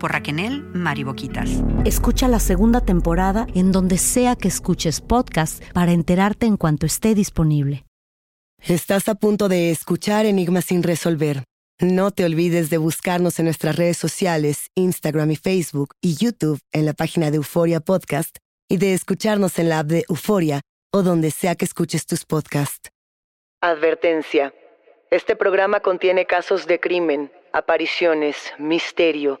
por Raquenel Mariboquitas. Escucha la segunda temporada en donde sea que escuches podcast para enterarte en cuanto esté disponible. Estás a punto de escuchar Enigmas sin resolver. No te olvides de buscarnos en nuestras redes sociales, Instagram y Facebook y YouTube en la página de Euforia Podcast y de escucharnos en la app de Euforia o donde sea que escuches tus podcasts. Advertencia. Este programa contiene casos de crimen, apariciones, misterio,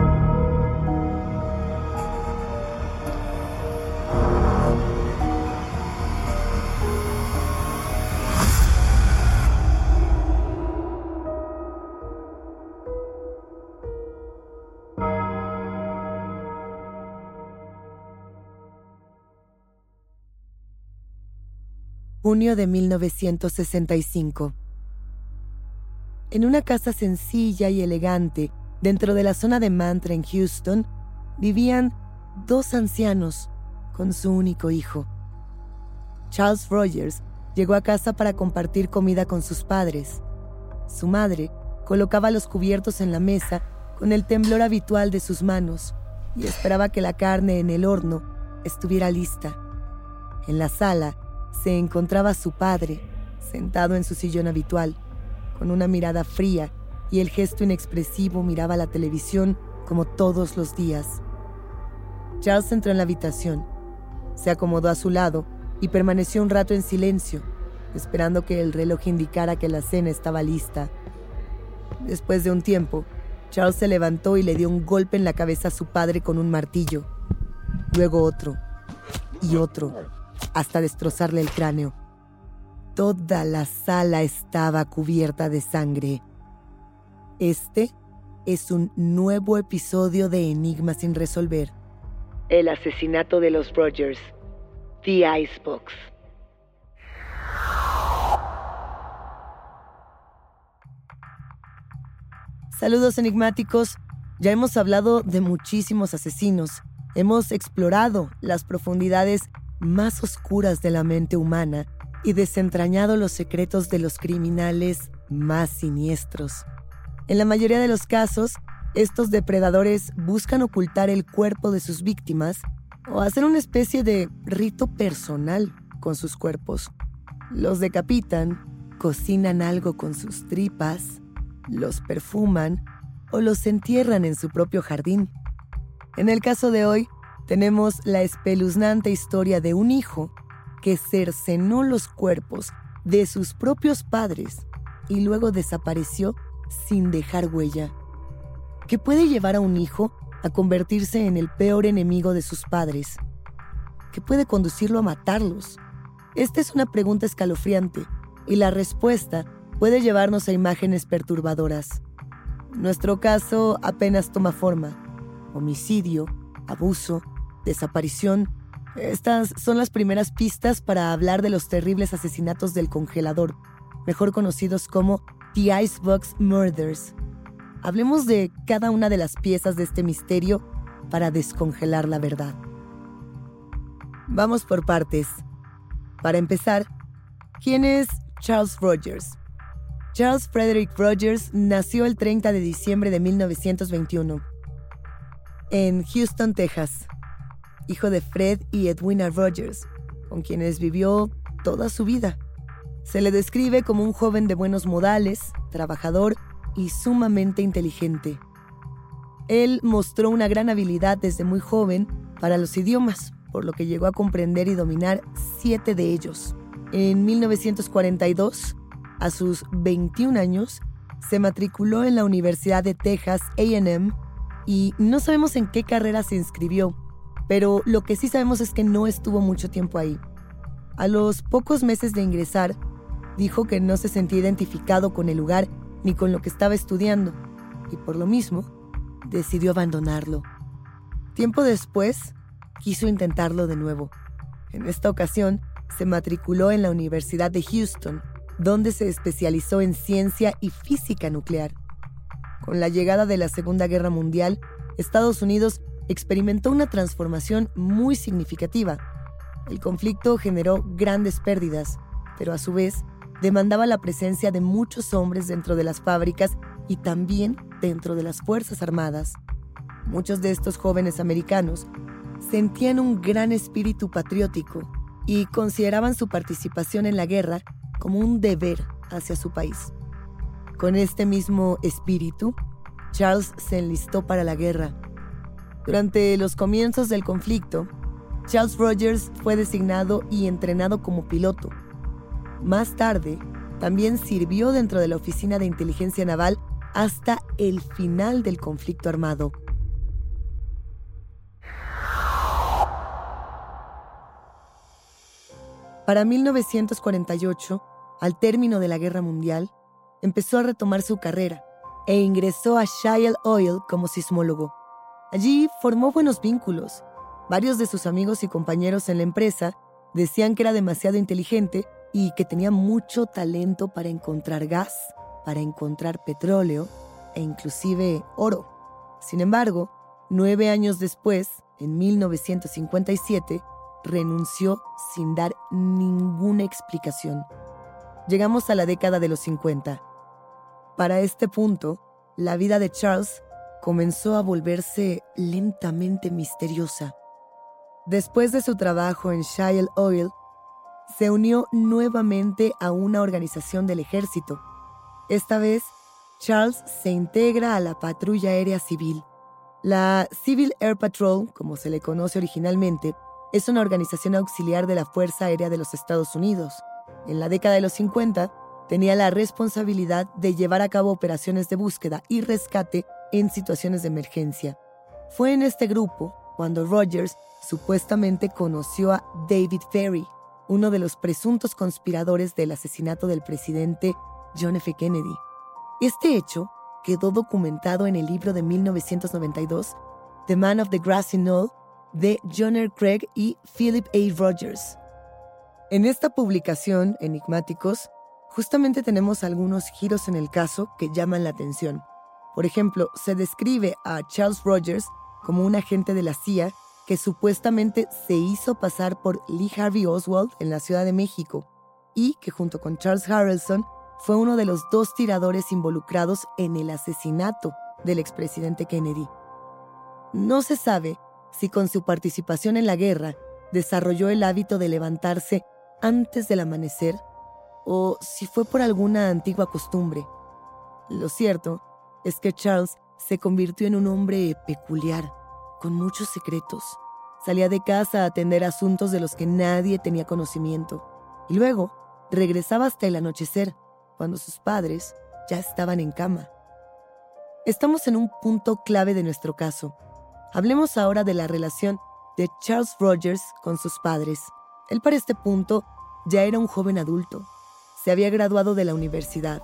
Junio de 1965. En una casa sencilla y elegante, dentro de la zona de Mantra en Houston, vivían dos ancianos con su único hijo. Charles Rogers llegó a casa para compartir comida con sus padres. Su madre colocaba los cubiertos en la mesa con el temblor habitual de sus manos y esperaba que la carne en el horno estuviera lista. En la sala se encontraba su padre, sentado en su sillón habitual, con una mirada fría y el gesto inexpresivo miraba la televisión como todos los días. Charles entró en la habitación, se acomodó a su lado y permaneció un rato en silencio, esperando que el reloj indicara que la cena estaba lista. Después de un tiempo, Charles se levantó y le dio un golpe en la cabeza a su padre con un martillo, luego otro y otro, hasta destrozarle el cráneo. Toda la sala estaba cubierta de sangre. Este es un nuevo episodio de Enigma sin resolver. El asesinato de los Rogers. The Icebox. Saludos enigmáticos. Ya hemos hablado de muchísimos asesinos. Hemos explorado las profundidades más oscuras de la mente humana y desentrañado los secretos de los criminales más siniestros. En la mayoría de los casos, estos depredadores buscan ocultar el cuerpo de sus víctimas o hacer una especie de rito personal con sus cuerpos. Los decapitan, cocinan algo con sus tripas, los perfuman o los entierran en su propio jardín. En el caso de hoy, tenemos la espeluznante historia de un hijo que cercenó los cuerpos de sus propios padres y luego desapareció sin dejar huella. ¿Qué puede llevar a un hijo a convertirse en el peor enemigo de sus padres? ¿Qué puede conducirlo a matarlos? Esta es una pregunta escalofriante y la respuesta puede llevarnos a imágenes perturbadoras. Nuestro caso apenas toma forma. Homicidio, abuso, desaparición. Estas son las primeras pistas para hablar de los terribles asesinatos del congelador, mejor conocidos como The Icebox Murders. Hablemos de cada una de las piezas de este misterio para descongelar la verdad. Vamos por partes. Para empezar, ¿quién es Charles Rogers? Charles Frederick Rogers nació el 30 de diciembre de 1921 en Houston, Texas, hijo de Fred y Edwina Rogers, con quienes vivió toda su vida. Se le describe como un joven de buenos modales, trabajador y sumamente inteligente. Él mostró una gran habilidad desde muy joven para los idiomas, por lo que llegó a comprender y dominar siete de ellos. En 1942, a sus 21 años, se matriculó en la Universidad de Texas AM y no sabemos en qué carrera se inscribió, pero lo que sí sabemos es que no estuvo mucho tiempo ahí. A los pocos meses de ingresar, dijo que no se sentía identificado con el lugar ni con lo que estaba estudiando, y por lo mismo, decidió abandonarlo. Tiempo después, quiso intentarlo de nuevo. En esta ocasión, se matriculó en la Universidad de Houston, donde se especializó en ciencia y física nuclear. Con la llegada de la Segunda Guerra Mundial, Estados Unidos experimentó una transformación muy significativa. El conflicto generó grandes pérdidas, pero a su vez demandaba la presencia de muchos hombres dentro de las fábricas y también dentro de las Fuerzas Armadas. Muchos de estos jóvenes americanos sentían un gran espíritu patriótico y consideraban su participación en la guerra como un deber hacia su país. Con este mismo espíritu, Charles se enlistó para la guerra. Durante los comienzos del conflicto, Charles Rogers fue designado y entrenado como piloto más tarde, también sirvió dentro de la Oficina de Inteligencia Naval hasta el final del conflicto armado. Para 1948, al término de la Guerra Mundial, empezó a retomar su carrera e ingresó a Shell Oil como sismólogo. Allí formó buenos vínculos. Varios de sus amigos y compañeros en la empresa decían que era demasiado inteligente y que tenía mucho talento para encontrar gas, para encontrar petróleo e inclusive oro. Sin embargo, nueve años después, en 1957, renunció sin dar ninguna explicación. Llegamos a la década de los 50. Para este punto, la vida de Charles comenzó a volverse lentamente misteriosa. Después de su trabajo en Shell Oil, se unió nuevamente a una organización del ejército. Esta vez, Charles se integra a la patrulla aérea civil. La Civil Air Patrol, como se le conoce originalmente, es una organización auxiliar de la Fuerza Aérea de los Estados Unidos. En la década de los 50, tenía la responsabilidad de llevar a cabo operaciones de búsqueda y rescate en situaciones de emergencia. Fue en este grupo cuando Rogers supuestamente conoció a David Ferry, uno de los presuntos conspiradores del asesinato del presidente John F. Kennedy. Este hecho quedó documentado en el libro de 1992, The Man of the Grassy Knoll, de John R. Craig y Philip A. Rogers. En esta publicación, Enigmáticos, justamente tenemos algunos giros en el caso que llaman la atención. Por ejemplo, se describe a Charles Rogers como un agente de la CIA que supuestamente se hizo pasar por Lee Harvey Oswald en la Ciudad de México y que junto con Charles Harrelson fue uno de los dos tiradores involucrados en el asesinato del expresidente Kennedy. No se sabe si con su participación en la guerra desarrolló el hábito de levantarse antes del amanecer o si fue por alguna antigua costumbre. Lo cierto es que Charles se convirtió en un hombre peculiar, con muchos secretos. Salía de casa a atender asuntos de los que nadie tenía conocimiento. Y luego regresaba hasta el anochecer, cuando sus padres ya estaban en cama. Estamos en un punto clave de nuestro caso. Hablemos ahora de la relación de Charles Rogers con sus padres. Él para este punto ya era un joven adulto. Se había graduado de la universidad.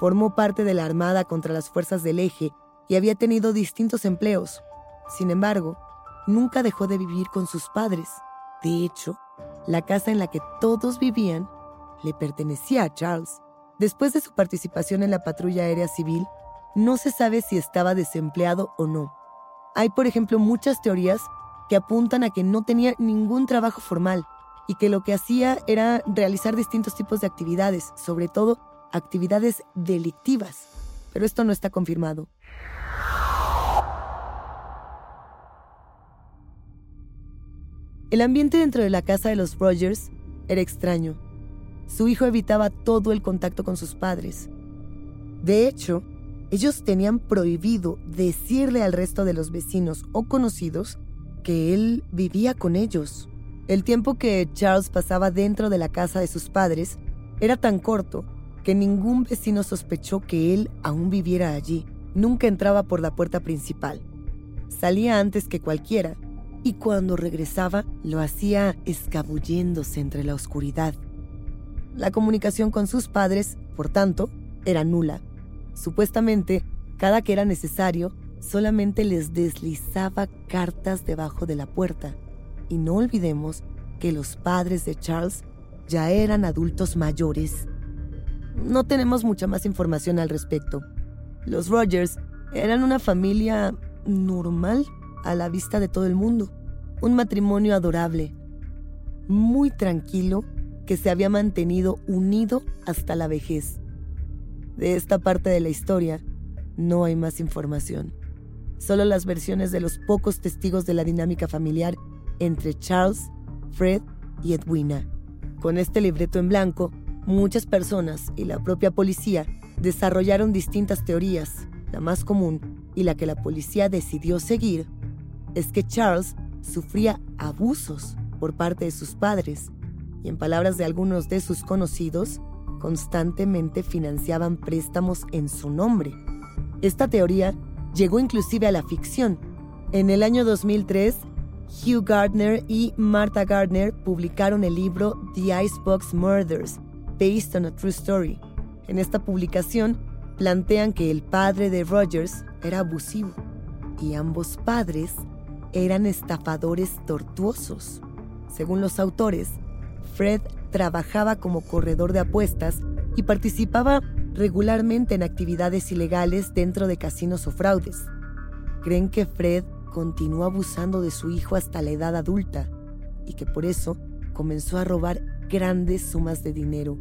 Formó parte de la Armada contra las fuerzas del eje y había tenido distintos empleos. Sin embargo, nunca dejó de vivir con sus padres. De hecho, la casa en la que todos vivían le pertenecía a Charles. Después de su participación en la patrulla aérea civil, no se sabe si estaba desempleado o no. Hay, por ejemplo, muchas teorías que apuntan a que no tenía ningún trabajo formal y que lo que hacía era realizar distintos tipos de actividades, sobre todo actividades delictivas. Pero esto no está confirmado. El ambiente dentro de la casa de los Rogers era extraño. Su hijo evitaba todo el contacto con sus padres. De hecho, ellos tenían prohibido decirle al resto de los vecinos o conocidos que él vivía con ellos. El tiempo que Charles pasaba dentro de la casa de sus padres era tan corto que ningún vecino sospechó que él aún viviera allí. Nunca entraba por la puerta principal. Salía antes que cualquiera y cuando regresaba lo hacía escabulléndose entre la oscuridad. La comunicación con sus padres, por tanto, era nula. Supuestamente, cada que era necesario, solamente les deslizaba cartas debajo de la puerta. Y no olvidemos que los padres de Charles ya eran adultos mayores. No tenemos mucha más información al respecto. Los Rogers eran una familia normal a la vista de todo el mundo. Un matrimonio adorable, muy tranquilo, que se había mantenido unido hasta la vejez. De esta parte de la historia no hay más información. Solo las versiones de los pocos testigos de la dinámica familiar entre Charles, Fred y Edwina. Con este libreto en blanco, muchas personas y la propia policía desarrollaron distintas teorías. La más común y la que la policía decidió seguir es que Charles sufría abusos por parte de sus padres y en palabras de algunos de sus conocidos, constantemente financiaban préstamos en su nombre. Esta teoría llegó inclusive a la ficción. En el año 2003, Hugh Gardner y Martha Gardner publicaron el libro The Icebox Murders, based on a true story. En esta publicación plantean que el padre de Rogers era abusivo y ambos padres eran estafadores tortuosos. Según los autores, Fred trabajaba como corredor de apuestas y participaba regularmente en actividades ilegales dentro de casinos o fraudes. Creen que Fred continuó abusando de su hijo hasta la edad adulta y que por eso comenzó a robar grandes sumas de dinero.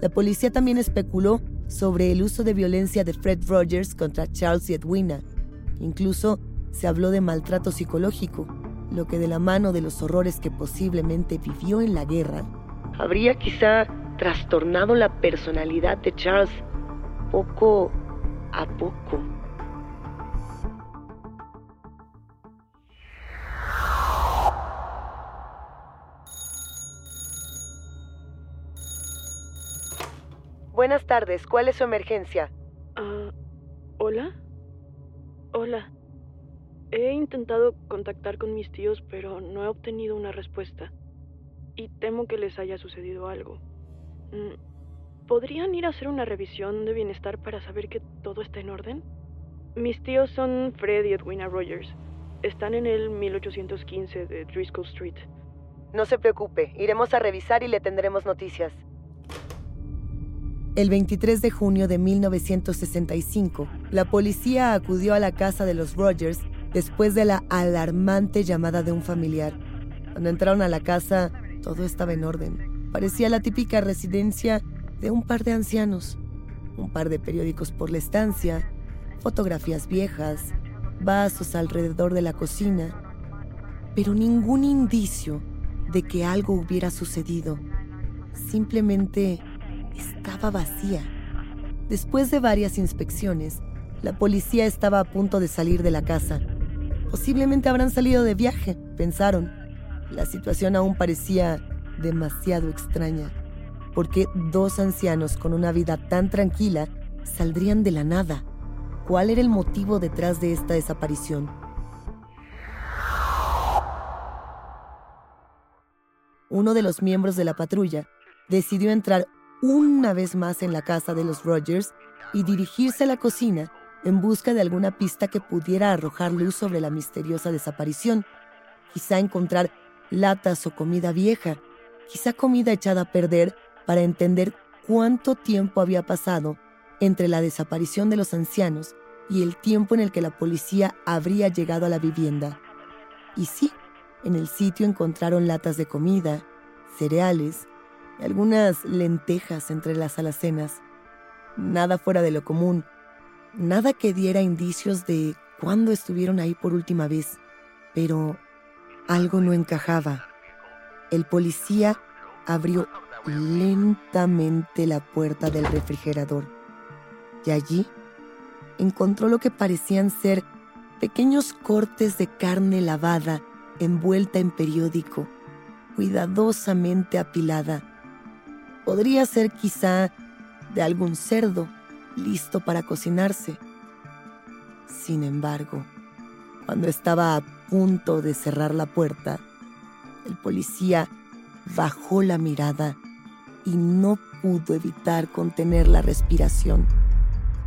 La policía también especuló sobre el uso de violencia de Fred Rogers contra Charles y Edwina. Incluso se habló de maltrato psicológico, lo que de la mano de los horrores que posiblemente vivió en la guerra, habría quizá trastornado la personalidad de Charles poco a poco. Buenas tardes, ¿cuál es su emergencia? Ah, ¿Hola? Hola. He intentado contactar con mis tíos, pero no he obtenido una respuesta. Y temo que les haya sucedido algo. Mm, ¿Podrían ir a hacer una revisión de bienestar para saber que todo está en orden? Mis tíos son Fred y Edwina Rogers. Están en el 1815 de Driscoll Street. No se preocupe, iremos a revisar y le tendremos noticias. El 23 de junio de 1965, la policía acudió a la casa de los Rogers después de la alarmante llamada de un familiar. Cuando entraron a la casa, todo estaba en orden. Parecía la típica residencia de un par de ancianos. Un par de periódicos por la estancia, fotografías viejas, vasos alrededor de la cocina, pero ningún indicio de que algo hubiera sucedido. Simplemente estaba vacía. Después de varias inspecciones, la policía estaba a punto de salir de la casa. Posiblemente habrán salido de viaje, pensaron. La situación aún parecía demasiado extraña, porque dos ancianos con una vida tan tranquila saldrían de la nada. ¿Cuál era el motivo detrás de esta desaparición? Uno de los miembros de la patrulla decidió entrar una vez más en la casa de los Rogers y dirigirse a la cocina en busca de alguna pista que pudiera arrojar luz sobre la misteriosa desaparición. Quizá encontrar latas o comida vieja, quizá comida echada a perder para entender cuánto tiempo había pasado entre la desaparición de los ancianos y el tiempo en el que la policía habría llegado a la vivienda. Y sí, en el sitio encontraron latas de comida, cereales algunas lentejas entre las alacenas. Nada fuera de lo común, nada que diera indicios de cuándo estuvieron ahí por última vez, pero algo no encajaba. El policía abrió lentamente la puerta del refrigerador y allí encontró lo que parecían ser pequeños cortes de carne lavada envuelta en periódico, cuidadosamente apilada. Podría ser quizá de algún cerdo listo para cocinarse. Sin embargo, cuando estaba a punto de cerrar la puerta, el policía bajó la mirada y no pudo evitar contener la respiración,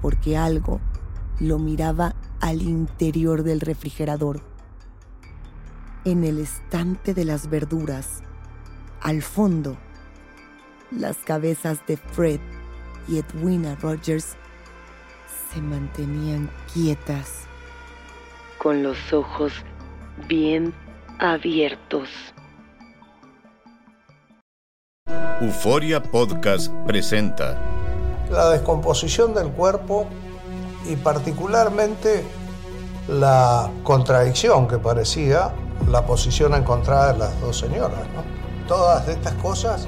porque algo lo miraba al interior del refrigerador. En el estante de las verduras, al fondo, las cabezas de Fred y Edwina Rogers se mantenían quietas, con los ojos bien abiertos. Euforia Podcast presenta la descomposición del cuerpo y particularmente la contradicción que parecía la posición encontrada de las dos señoras. Todas estas cosas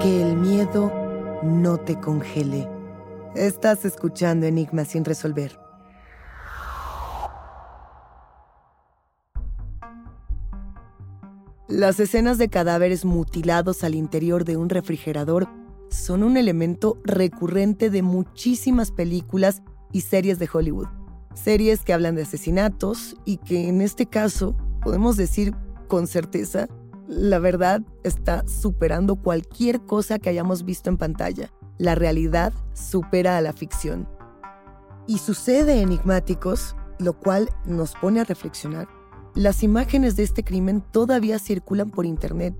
Que el miedo no te congele. Estás escuchando Enigma sin resolver. Las escenas de cadáveres mutilados al interior de un refrigerador son un elemento recurrente de muchísimas películas y series de Hollywood. Series que hablan de asesinatos y que en este caso podemos decir con certeza la verdad está superando cualquier cosa que hayamos visto en pantalla. La realidad supera a la ficción. Y sucede enigmáticos, lo cual nos pone a reflexionar. Las imágenes de este crimen todavía circulan por Internet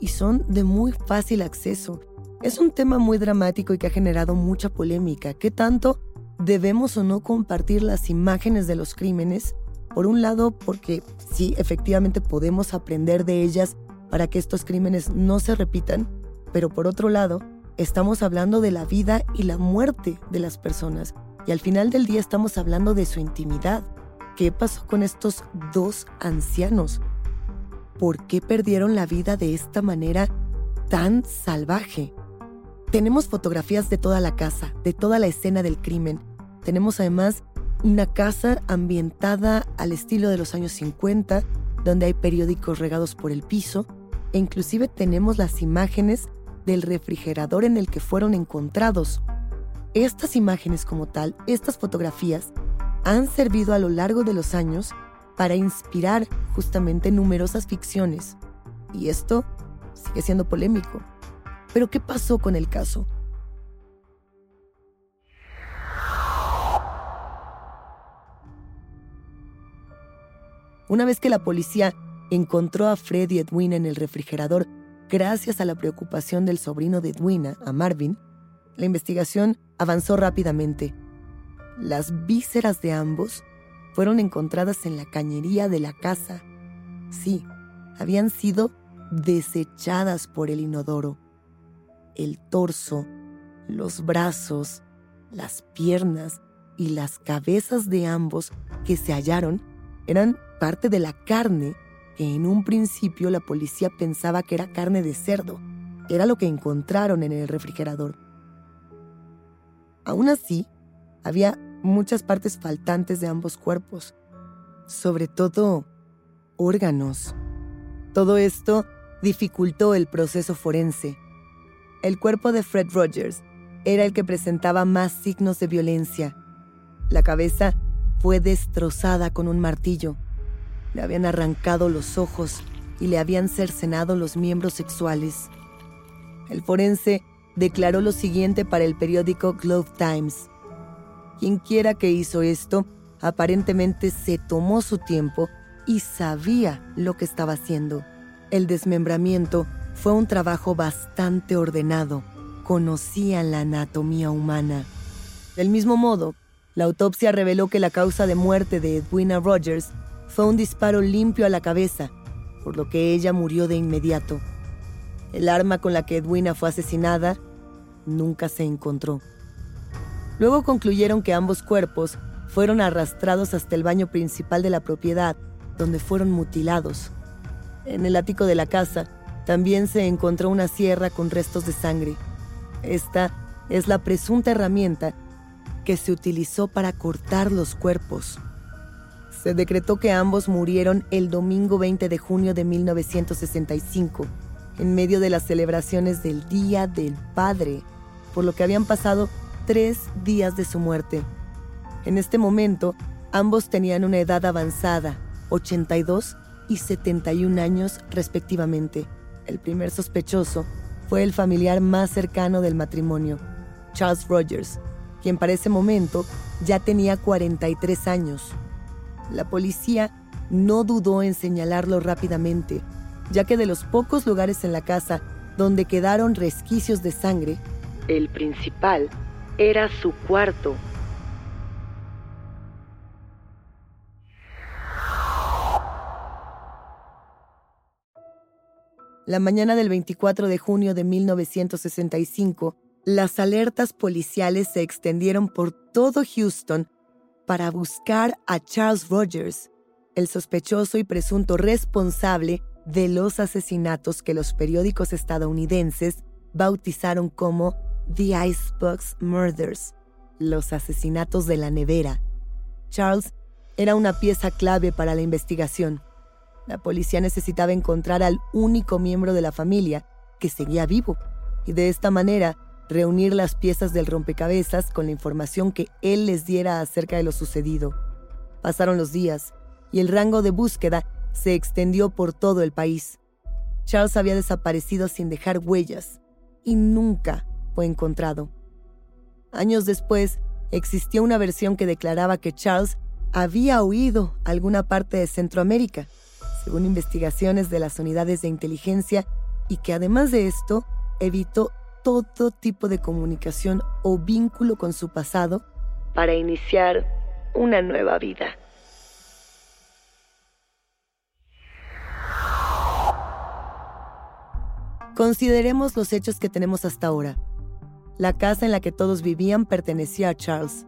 y son de muy fácil acceso. Es un tema muy dramático y que ha generado mucha polémica. ¿Qué tanto debemos o no compartir las imágenes de los crímenes? Por un lado, porque sí, efectivamente podemos aprender de ellas para que estos crímenes no se repitan, pero por otro lado, estamos hablando de la vida y la muerte de las personas. Y al final del día estamos hablando de su intimidad. ¿Qué pasó con estos dos ancianos? ¿Por qué perdieron la vida de esta manera tan salvaje? Tenemos fotografías de toda la casa, de toda la escena del crimen. Tenemos además una casa ambientada al estilo de los años 50, donde hay periódicos regados por el piso, e inclusive tenemos las imágenes del refrigerador en el que fueron encontrados. Estas imágenes como tal, estas fotografías, han servido a lo largo de los años para inspirar justamente numerosas ficciones. Y esto sigue siendo polémico. Pero ¿qué pasó con el caso? Una vez que la policía encontró a Fred y Edwina en el refrigerador, gracias a la preocupación del sobrino de Edwina, a Marvin, la investigación avanzó rápidamente. Las vísceras de ambos fueron encontradas en la cañería de la casa. Sí, habían sido desechadas por el inodoro. El torso, los brazos, las piernas y las cabezas de ambos que se hallaron eran parte de la carne que en un principio la policía pensaba que era carne de cerdo. Era lo que encontraron en el refrigerador. Aún así, había muchas partes faltantes de ambos cuerpos, sobre todo órganos. Todo esto dificultó el proceso forense. El cuerpo de Fred Rogers era el que presentaba más signos de violencia. La cabeza fue destrozada con un martillo. Le habían arrancado los ojos y le habían cercenado los miembros sexuales. El forense declaró lo siguiente para el periódico Globe Times. Quienquiera que hizo esto, aparentemente se tomó su tiempo y sabía lo que estaba haciendo. El desmembramiento fue un trabajo bastante ordenado. Conocían la anatomía humana. Del mismo modo, la autopsia reveló que la causa de muerte de Edwina Rogers fue un disparo limpio a la cabeza, por lo que ella murió de inmediato. El arma con la que Edwina fue asesinada nunca se encontró. Luego concluyeron que ambos cuerpos fueron arrastrados hasta el baño principal de la propiedad, donde fueron mutilados. En el ático de la casa también se encontró una sierra con restos de sangre. Esta es la presunta herramienta que se utilizó para cortar los cuerpos. Se decretó que ambos murieron el domingo 20 de junio de 1965, en medio de las celebraciones del Día del Padre, por lo que habían pasado tres días de su muerte. En este momento, ambos tenían una edad avanzada, 82 y 71 años respectivamente. El primer sospechoso fue el familiar más cercano del matrimonio, Charles Rogers, quien para ese momento ya tenía 43 años. La policía no dudó en señalarlo rápidamente, ya que de los pocos lugares en la casa donde quedaron resquicios de sangre, el principal era su cuarto. La mañana del 24 de junio de 1965, las alertas policiales se extendieron por todo Houston para buscar a Charles Rogers, el sospechoso y presunto responsable de los asesinatos que los periódicos estadounidenses bautizaron como The Icebox Murders, los asesinatos de la nevera. Charles era una pieza clave para la investigación. La policía necesitaba encontrar al único miembro de la familia que seguía vivo y de esta manera reunir las piezas del rompecabezas con la información que él les diera acerca de lo sucedido. Pasaron los días y el rango de búsqueda se extendió por todo el país. Charles había desaparecido sin dejar huellas y nunca fue encontrado. Años después, existió una versión que declaraba que Charles había huido a alguna parte de Centroamérica, según investigaciones de las unidades de inteligencia, y que además de esto, evitó todo tipo de comunicación o vínculo con su pasado para iniciar una nueva vida. Consideremos los hechos que tenemos hasta ahora. La casa en la que todos vivían pertenecía a Charles.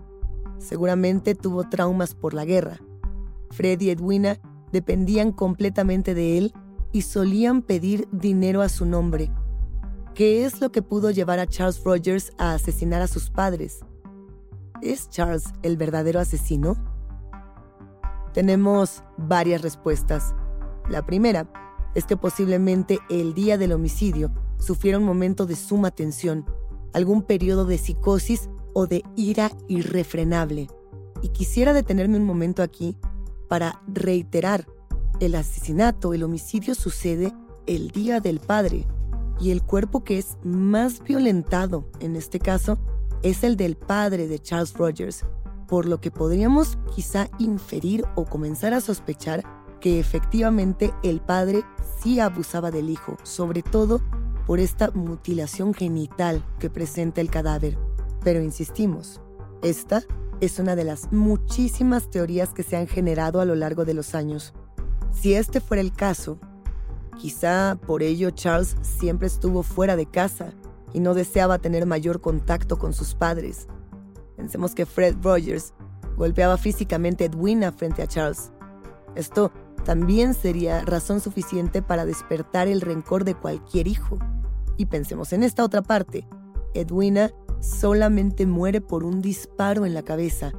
Seguramente tuvo traumas por la guerra. Fred y Edwina dependían completamente de él y solían pedir dinero a su nombre. ¿Qué es lo que pudo llevar a Charles Rogers a asesinar a sus padres? ¿Es Charles el verdadero asesino? Tenemos varias respuestas. La primera es que posiblemente el día del homicidio sufriera un momento de suma tensión, algún periodo de psicosis o de ira irrefrenable. Y quisiera detenerme un momento aquí para reiterar, el asesinato, el homicidio sucede el Día del Padre y el cuerpo que es más violentado en este caso es el del padre de Charles Rogers, por lo que podríamos quizá inferir o comenzar a sospechar que efectivamente el padre sí abusaba del hijo, sobre todo por esta mutilación genital que presenta el cadáver. Pero insistimos, esta es una de las muchísimas teorías que se han generado a lo largo de los años. Si este fuera el caso, quizá por ello Charles siempre estuvo fuera de casa y no deseaba tener mayor contacto con sus padres. Pensemos que Fred Rogers golpeaba físicamente a Edwina frente a Charles. Esto también sería razón suficiente para despertar el rencor de cualquier hijo. Y pensemos en esta otra parte. Edwina solamente muere por un disparo en la cabeza.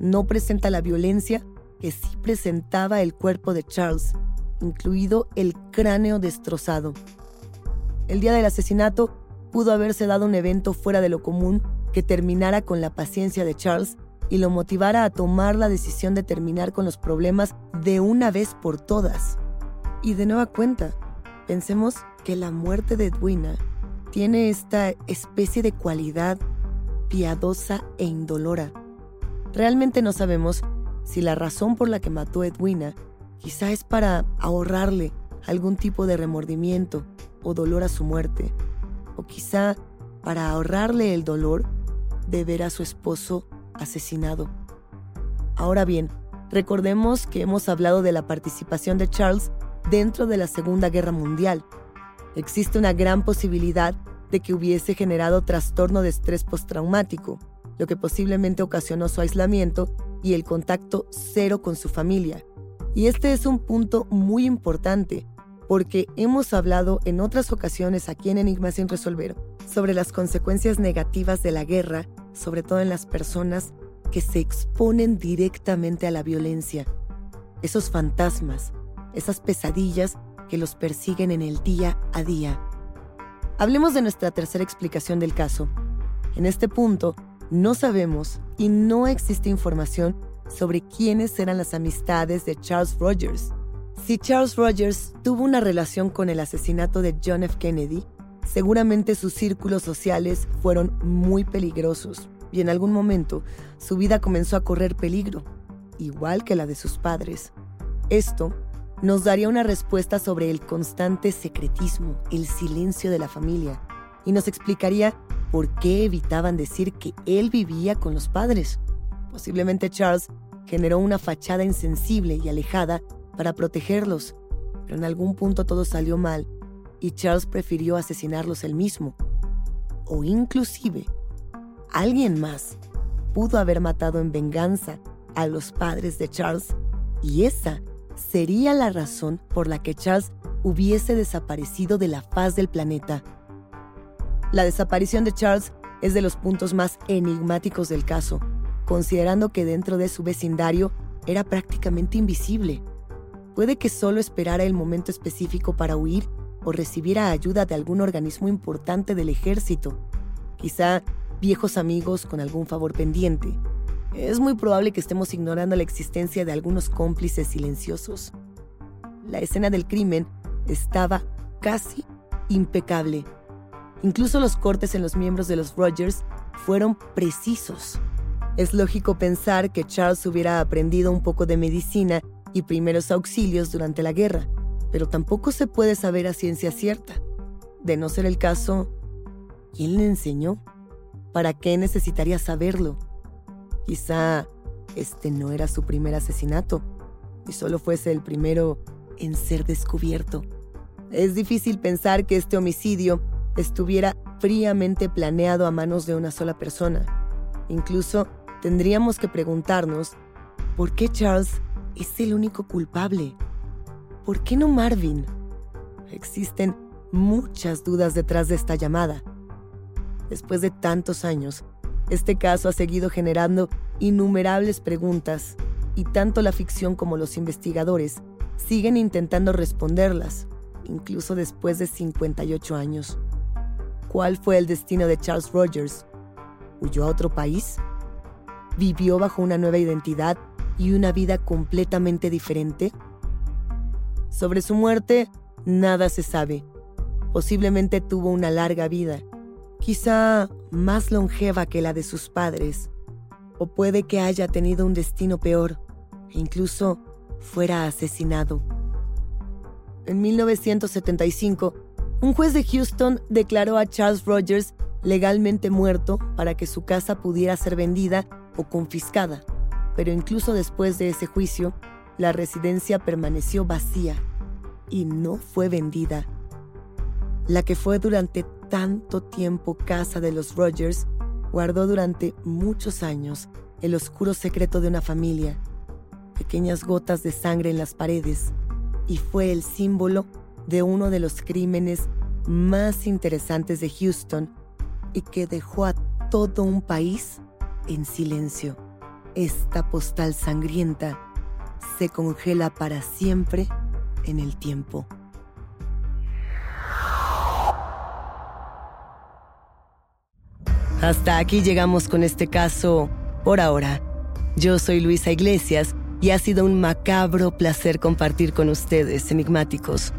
No presenta la violencia que sí presentaba el cuerpo de Charles, incluido el cráneo destrozado. El día del asesinato pudo haberse dado un evento fuera de lo común que terminara con la paciencia de Charles y lo motivara a tomar la decisión de terminar con los problemas de una vez por todas. Y de nueva cuenta, pensemos que la muerte de Edwina tiene esta especie de cualidad piadosa e indolora. Realmente no sabemos si la razón por la que mató a Edwina quizá es para ahorrarle algún tipo de remordimiento o dolor a su muerte, o quizá para ahorrarle el dolor de ver a su esposo asesinado. Ahora bien, recordemos que hemos hablado de la participación de Charles dentro de la Segunda Guerra Mundial. Existe una gran posibilidad de que hubiese generado trastorno de estrés postraumático, lo que posiblemente ocasionó su aislamiento y el contacto cero con su familia. Y este es un punto muy importante, porque hemos hablado en otras ocasiones aquí en Enigma sin resolver sobre las consecuencias negativas de la guerra, sobre todo en las personas que se exponen directamente a la violencia. Esos fantasmas, esas pesadillas que los persiguen en el día a día. Hablemos de nuestra tercera explicación del caso. En este punto, no sabemos y no existe información sobre quiénes eran las amistades de Charles Rogers. Si Charles Rogers tuvo una relación con el asesinato de John F. Kennedy, seguramente sus círculos sociales fueron muy peligrosos y en algún momento su vida comenzó a correr peligro, igual que la de sus padres. Esto nos daría una respuesta sobre el constante secretismo, el silencio de la familia, y nos explicaría por qué evitaban decir que él vivía con los padres. Posiblemente Charles generó una fachada insensible y alejada para protegerlos, pero en algún punto todo salió mal y Charles prefirió asesinarlos él mismo. O inclusive, alguien más pudo haber matado en venganza a los padres de Charles y esa sería la razón por la que Charles hubiese desaparecido de la faz del planeta. La desaparición de Charles es de los puntos más enigmáticos del caso, considerando que dentro de su vecindario era prácticamente invisible. Puede que solo esperara el momento específico para huir o recibiera ayuda de algún organismo importante del ejército, quizá viejos amigos con algún favor pendiente. Es muy probable que estemos ignorando la existencia de algunos cómplices silenciosos. La escena del crimen estaba casi impecable. Incluso los cortes en los miembros de los Rogers fueron precisos. Es lógico pensar que Charles hubiera aprendido un poco de medicina y primeros auxilios durante la guerra, pero tampoco se puede saber a ciencia cierta. De no ser el caso, ¿quién le enseñó? ¿Para qué necesitaría saberlo? Quizá este no era su primer asesinato y solo fuese el primero en ser descubierto. Es difícil pensar que este homicidio estuviera fríamente planeado a manos de una sola persona. Incluso tendríamos que preguntarnos, ¿por qué Charles es el único culpable? ¿Por qué no Marvin? Existen muchas dudas detrás de esta llamada. Después de tantos años, este caso ha seguido generando innumerables preguntas y tanto la ficción como los investigadores siguen intentando responderlas, incluso después de 58 años. ¿Cuál fue el destino de Charles Rogers? ¿Huyó a otro país? ¿Vivió bajo una nueva identidad y una vida completamente diferente? Sobre su muerte, nada se sabe. Posiblemente tuvo una larga vida, quizá más longeva que la de sus padres, o puede que haya tenido un destino peor e incluso fuera asesinado. En 1975, un juez de Houston declaró a Charles Rogers legalmente muerto para que su casa pudiera ser vendida confiscada, pero incluso después de ese juicio, la residencia permaneció vacía y no fue vendida. La que fue durante tanto tiempo casa de los Rogers guardó durante muchos años el oscuro secreto de una familia, pequeñas gotas de sangre en las paredes, y fue el símbolo de uno de los crímenes más interesantes de Houston y que dejó a todo un país en silencio. Esta postal sangrienta se congela para siempre en el tiempo. Hasta aquí llegamos con este caso por ahora. Yo soy Luisa Iglesias y ha sido un macabro placer compartir con ustedes, enigmáticos.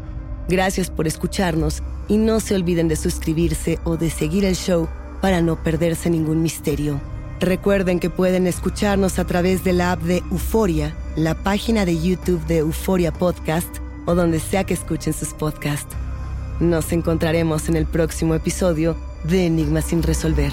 Gracias por escucharnos y no se olviden de suscribirse o de seguir el show para no perderse ningún misterio. Recuerden que pueden escucharnos a través de la app de Euforia, la página de YouTube de Euforia Podcast o donde sea que escuchen sus podcasts. Nos encontraremos en el próximo episodio de Enigmas sin resolver.